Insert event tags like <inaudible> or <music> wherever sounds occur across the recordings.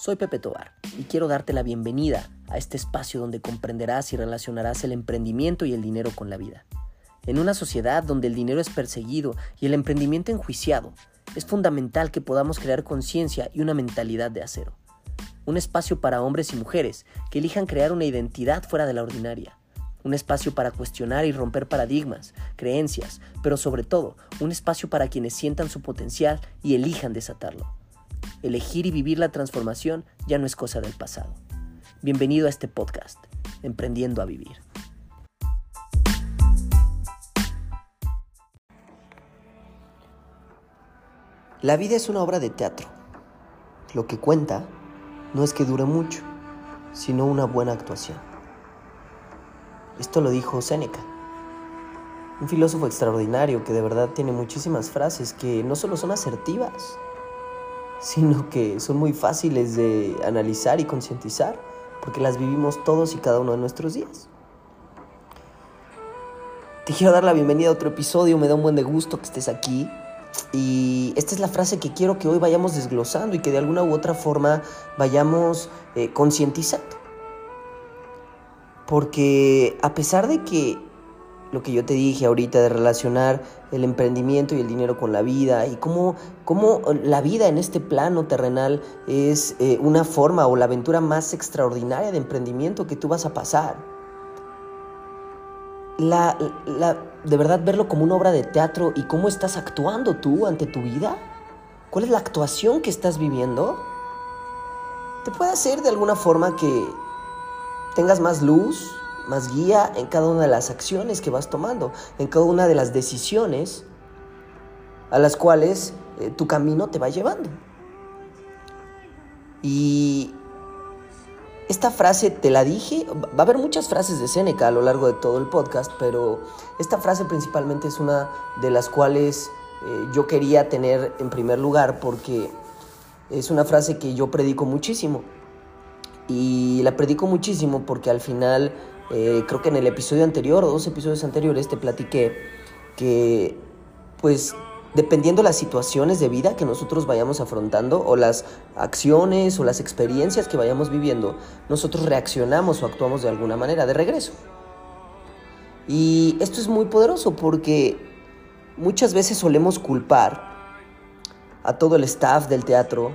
Soy Pepe Tobar y quiero darte la bienvenida a este espacio donde comprenderás y relacionarás el emprendimiento y el dinero con la vida. En una sociedad donde el dinero es perseguido y el emprendimiento enjuiciado, es fundamental que podamos crear conciencia y una mentalidad de acero. Un espacio para hombres y mujeres que elijan crear una identidad fuera de la ordinaria. Un espacio para cuestionar y romper paradigmas, creencias, pero sobre todo un espacio para quienes sientan su potencial y elijan desatarlo elegir y vivir la transformación ya no es cosa del pasado. Bienvenido a este podcast, Emprendiendo a Vivir. La vida es una obra de teatro. Lo que cuenta no es que dure mucho, sino una buena actuación. Esto lo dijo Séneca, un filósofo extraordinario que de verdad tiene muchísimas frases que no solo son asertivas, sino que son muy fáciles de analizar y concientizar, porque las vivimos todos y cada uno de nuestros días. Te quiero dar la bienvenida a otro episodio, me da un buen de gusto que estés aquí. Y esta es la frase que quiero que hoy vayamos desglosando y que de alguna u otra forma vayamos eh, concientizando. Porque a pesar de que lo que yo te dije ahorita de relacionar el emprendimiento y el dinero con la vida y cómo, cómo la vida en este plano terrenal es eh, una forma o la aventura más extraordinaria de emprendimiento que tú vas a pasar. La, la, de verdad verlo como una obra de teatro y cómo estás actuando tú ante tu vida. ¿Cuál es la actuación que estás viviendo? Te puede hacer de alguna forma que tengas más luz, más guía en cada una de las acciones que vas tomando, en cada una de las decisiones a las cuales eh, tu camino te va llevando. Y esta frase te la dije, va a haber muchas frases de Seneca a lo largo de todo el podcast, pero esta frase principalmente es una de las cuales eh, yo quería tener en primer lugar porque es una frase que yo predico muchísimo. Y la predico muchísimo porque al final eh, creo que en el episodio anterior o dos episodios anteriores te platiqué que pues dependiendo las situaciones de vida que nosotros vayamos afrontando o las acciones o las experiencias que vayamos viviendo, nosotros reaccionamos o actuamos de alguna manera de regreso. Y esto es muy poderoso porque muchas veces solemos culpar a todo el staff del teatro,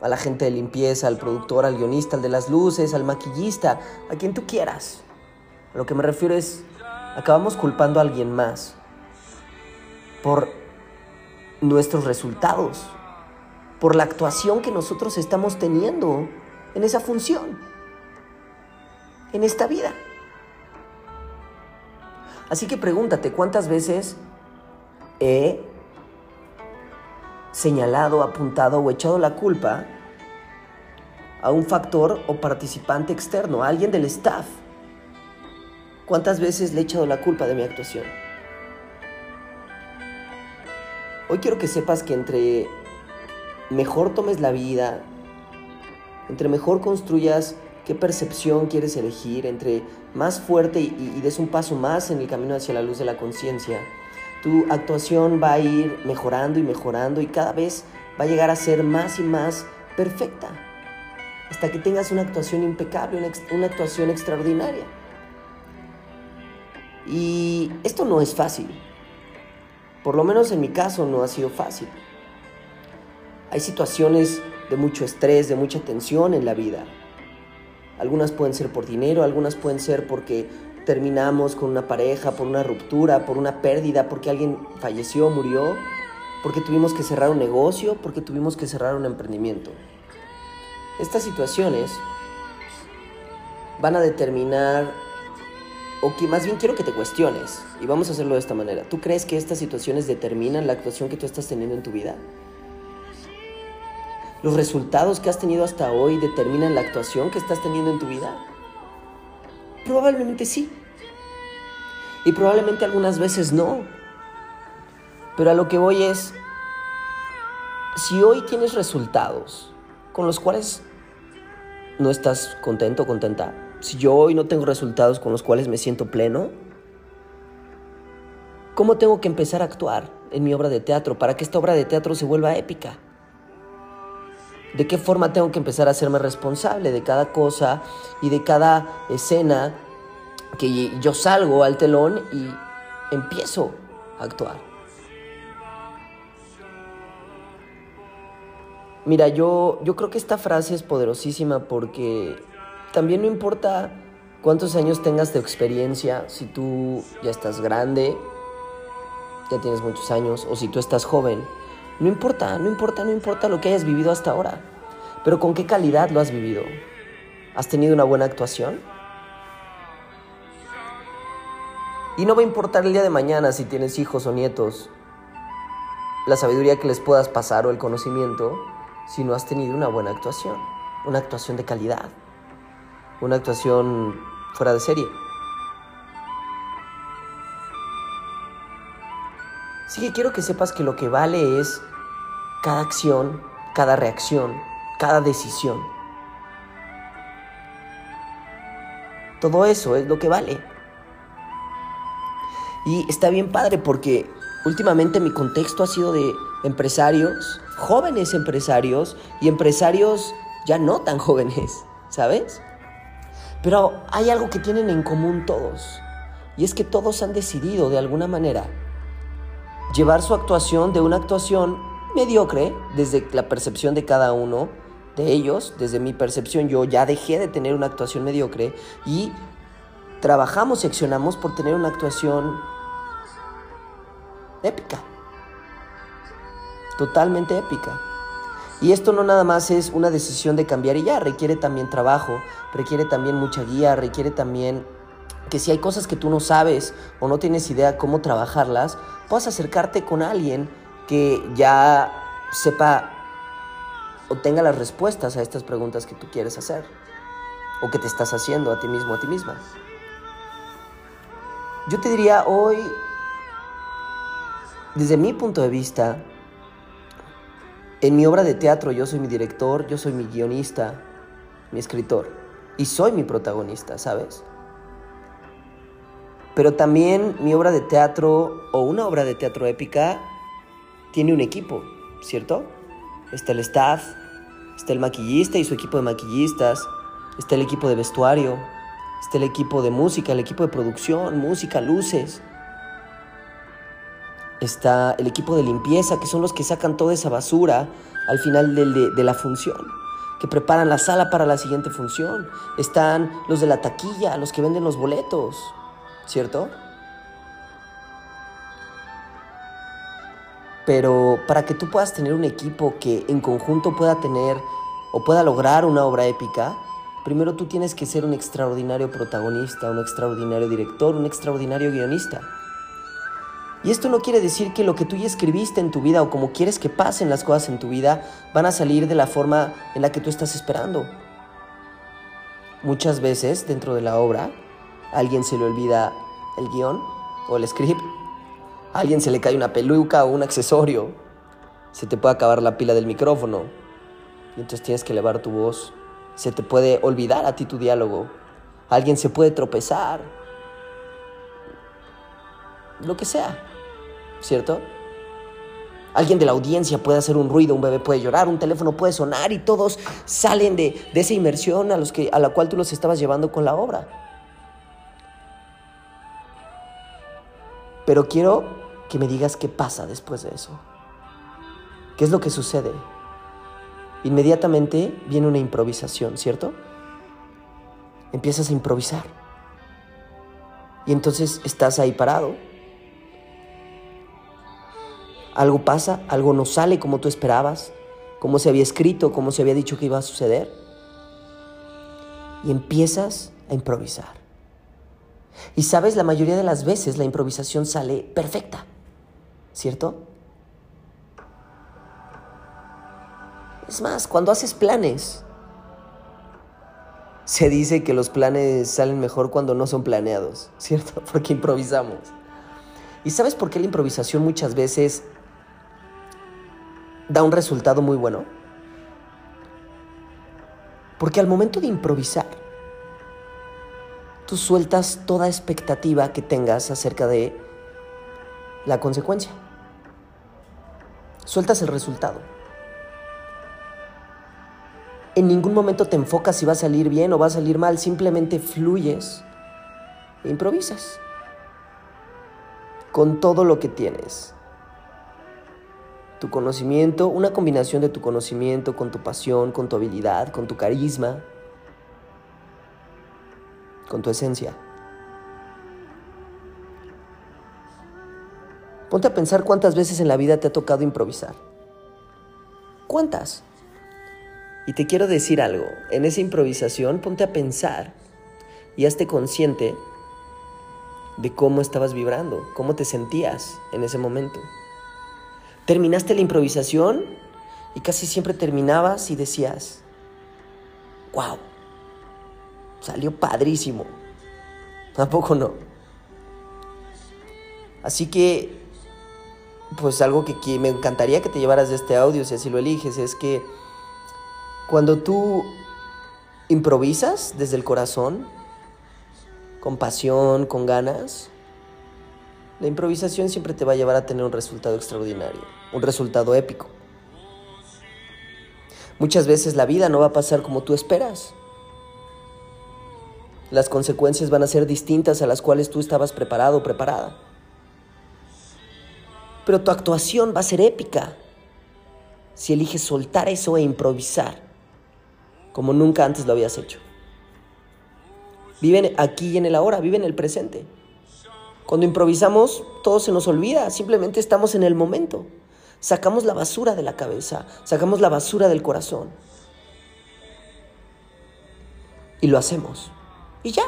a la gente de limpieza, al productor, al guionista, al de las luces, al maquillista, a quien tú quieras. A lo que me refiero es, acabamos culpando a alguien más por nuestros resultados, por la actuación que nosotros estamos teniendo en esa función, en esta vida. Así que pregúntate, ¿cuántas veces he señalado, apuntado o echado la culpa a un factor o participante externo, a alguien del staff. ¿Cuántas veces le he echado la culpa de mi actuación? Hoy quiero que sepas que entre mejor tomes la vida, entre mejor construyas qué percepción quieres elegir, entre más fuerte y, y des un paso más en el camino hacia la luz de la conciencia, tu actuación va a ir mejorando y mejorando y cada vez va a llegar a ser más y más perfecta. Hasta que tengas una actuación impecable, una, actuación extraordinaria. Y esto no es fácil. Por lo menos en mi caso no ha sido fácil. Hay situaciones de mucho estrés, de mucha tensión en la vida. Algunas pueden ser por dinero, algunas pueden ser porque terminamos con una pareja, por una ruptura, por una pérdida, porque alguien falleció, murió, porque tuvimos que cerrar un negocio, porque tuvimos que cerrar un emprendimiento. Estas situaciones van a determinar, o que más bien quiero que te cuestiones, y vamos a hacerlo de esta manera. ¿Tú crees que estas situaciones determinan la actuación que tú estás teniendo en tu vida? ¿Los resultados que has tenido hasta hoy determinan la actuación que estás teniendo en tu vida? Probablemente sí. Y probablemente algunas veces no. Pero a lo que voy es, si hoy tienes resultados con los cuales no estás contento o contenta, si yo hoy no tengo resultados con los cuales me siento pleno, ¿cómo tengo que empezar a actuar en mi obra de teatro para que esta obra de teatro se vuelva épica? de qué forma tengo que empezar a hacerme responsable de cada cosa y de cada escena que yo salgo al telón y empiezo a actuar. Mira, yo, yo creo que esta frase es poderosísima porque también no importa cuántos años tengas de experiencia, si tú ya estás grande, ya tienes muchos años, o si tú estás joven, no importa, no importa, no importa lo que hayas vivido hasta ahora, pero con qué calidad lo has vivido. ¿Has tenido una buena actuación? Y no va a importar el día de mañana si tienes hijos o nietos, la sabiduría que les puedas pasar o el conocimiento, si no has tenido una buena actuación, una actuación de calidad, una actuación fuera de serie. Así que quiero que sepas que lo que vale es cada acción, cada reacción, cada decisión. Todo eso es lo que vale. Y está bien padre porque últimamente mi contexto ha sido de empresarios, jóvenes empresarios y empresarios ya no tan jóvenes, ¿sabes? Pero hay algo que tienen en común todos. Y es que todos han decidido de alguna manera llevar su actuación de una actuación mediocre desde la percepción de cada uno de ellos, desde mi percepción yo ya dejé de tener una actuación mediocre y trabajamos y accionamos por tener una actuación épica. Totalmente épica. Y esto no nada más es una decisión de cambiar y ya, requiere también trabajo, requiere también mucha guía, requiere también que si hay cosas que tú no sabes o no tienes idea cómo trabajarlas, puedas acercarte con alguien que ya sepa o tenga las respuestas a estas preguntas que tú quieres hacer o que te estás haciendo a ti mismo, a ti misma. Yo te diría hoy desde mi punto de vista, en mi obra de teatro yo soy mi director, yo soy mi guionista, mi escritor, y soy mi protagonista, ¿sabes? Pero también mi obra de teatro o una obra de teatro épica tiene un equipo, ¿cierto? Está el staff, está el maquillista y su equipo de maquillistas, está el equipo de vestuario, está el equipo de música, el equipo de producción, música, luces, está el equipo de limpieza, que son los que sacan toda esa basura al final de, la función, que preparan la sala para la siguiente función. Están los de la taquilla, los que venden los boletos, ¿cierto? Pero para que tú puedas tener un equipo que en conjunto pueda tener o pueda lograr una obra épica, primero tú tienes que ser un extraordinario protagonista, un extraordinario director, un extraordinario guionista. Y esto no quiere decir que lo que tú ya escribiste en tu vida o como quieres que pasen las cosas en tu vida van a salir de la forma en la que tú estás esperando. Muchas veces dentro de la obra a alguien se le olvida el guion o el script, a alguien se le cae una peluca o un accesorio, se te puede acabar la pila del micrófono y entonces tienes que elevar tu voz, se te puede olvidar a ti tu diálogo, alguien se puede tropezar, lo que sea. ¿Cierto? Alguien de la audiencia puede hacer un ruido, un bebé puede llorar, un teléfono puede sonar y todos salen de, esa inmersión a, los que, a la cual tú los estabas llevando con la obra. Pero quiero que me digas qué pasa después de eso. ¿Qué es lo que sucede? Inmediatamente viene una improvisación, ¿cierto? Empiezas a improvisar. Y entonces estás ahí parado algo pasa, algo no sale como tú esperabas, como se había escrito, como se había dicho que iba a suceder. Y empiezas a improvisar. Y sabes, la mayoría de las veces la improvisación sale perfecta, ¿cierto? Es más, cuando haces planes, se dice que los planes salen mejor cuando no son planeados, ¿cierto? <laughs> Porque improvisamos. ¿Y sabes por qué la improvisación muchas veces da un resultado muy bueno? Porque al momento de improvisar, tú sueltas toda expectativa que tengas acerca de la consecuencia. Sueltas el resultado. En ningún momento te enfocas si va a salir bien o va a salir mal, simplemente fluyes e improvisas con todo lo que tienes. Tu conocimiento, una combinación de tu conocimiento con tu pasión, con tu habilidad, con tu carisma, con tu esencia. Ponte a pensar cuántas veces en la vida te ha tocado improvisar. ¿Cuántas? Y te quiero decir algo, en esa improvisación ponte a pensar y hazte consciente de cómo estabas vibrando, cómo te sentías en ese momento. Terminaste la improvisación y casi siempre terminabas y decías, wow, salió padrísimo. Tampoco no? Así que, pues algo que, me encantaría que te llevaras de este audio, si así lo eliges, es que cuando tú improvisas desde el corazón, con pasión, con ganas, la improvisación siempre te va a llevar a tener un resultado extraordinario, un resultado épico. Muchas veces la vida no va a pasar como tú esperas. Las consecuencias van a ser distintas a las cuales tú estabas preparado o preparada. Pero tu actuación va a ser épica si eliges soltar eso e improvisar como nunca antes lo habías hecho. Viven aquí y en el ahora, vive en el presente. Cuando improvisamos, todo se nos olvida, simplemente estamos en el momento. Sacamos la basura de la cabeza, sacamos la basura del corazón. Y lo hacemos. Y ya,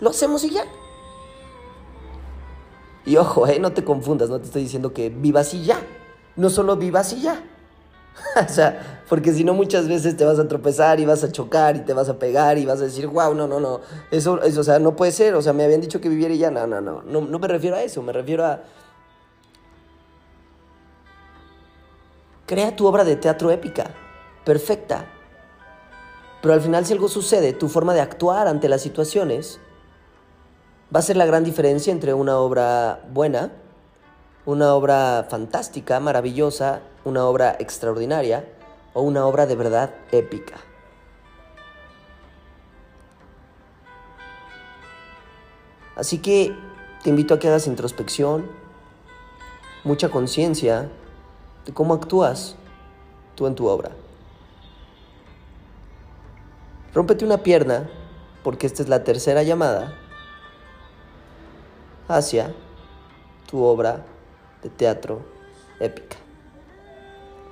lo hacemos y ya. Y ojo, eh, no te confundas, no te estoy diciendo que vivas y ya. No solo vivas y ya. <laughs> o sea, porque si no muchas veces te vas a tropezar y vas a chocar y te vas a pegar y vas a decir, wow, no, no, no. Eso, eso, o sea, no puede ser. O sea, me habían dicho que viviera y ya. No, no, no. No, no me refiero a eso. Me refiero a... Crea tu obra de teatro épica, perfecta, pero al final si algo sucede, tu forma de actuar ante las situaciones va a ser la gran diferencia entre una obra buena, una obra fantástica, maravillosa, una obra extraordinaria o una obra de verdad épica. Así que te invito a que hagas introspección, mucha conciencia de cómo actúas tú en tu obra. Rómpete una pierna, porque esta es la tercera llamada, hacia tu obra de teatro épica,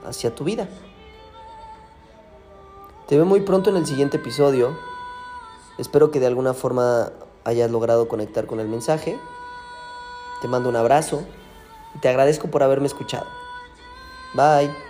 hacia tu vida. Te veo muy pronto en el siguiente episodio. Espero que de alguna forma hayas logrado conectar con el mensaje. Te mando un abrazo y te agradezco por haberme escuchado. Bye.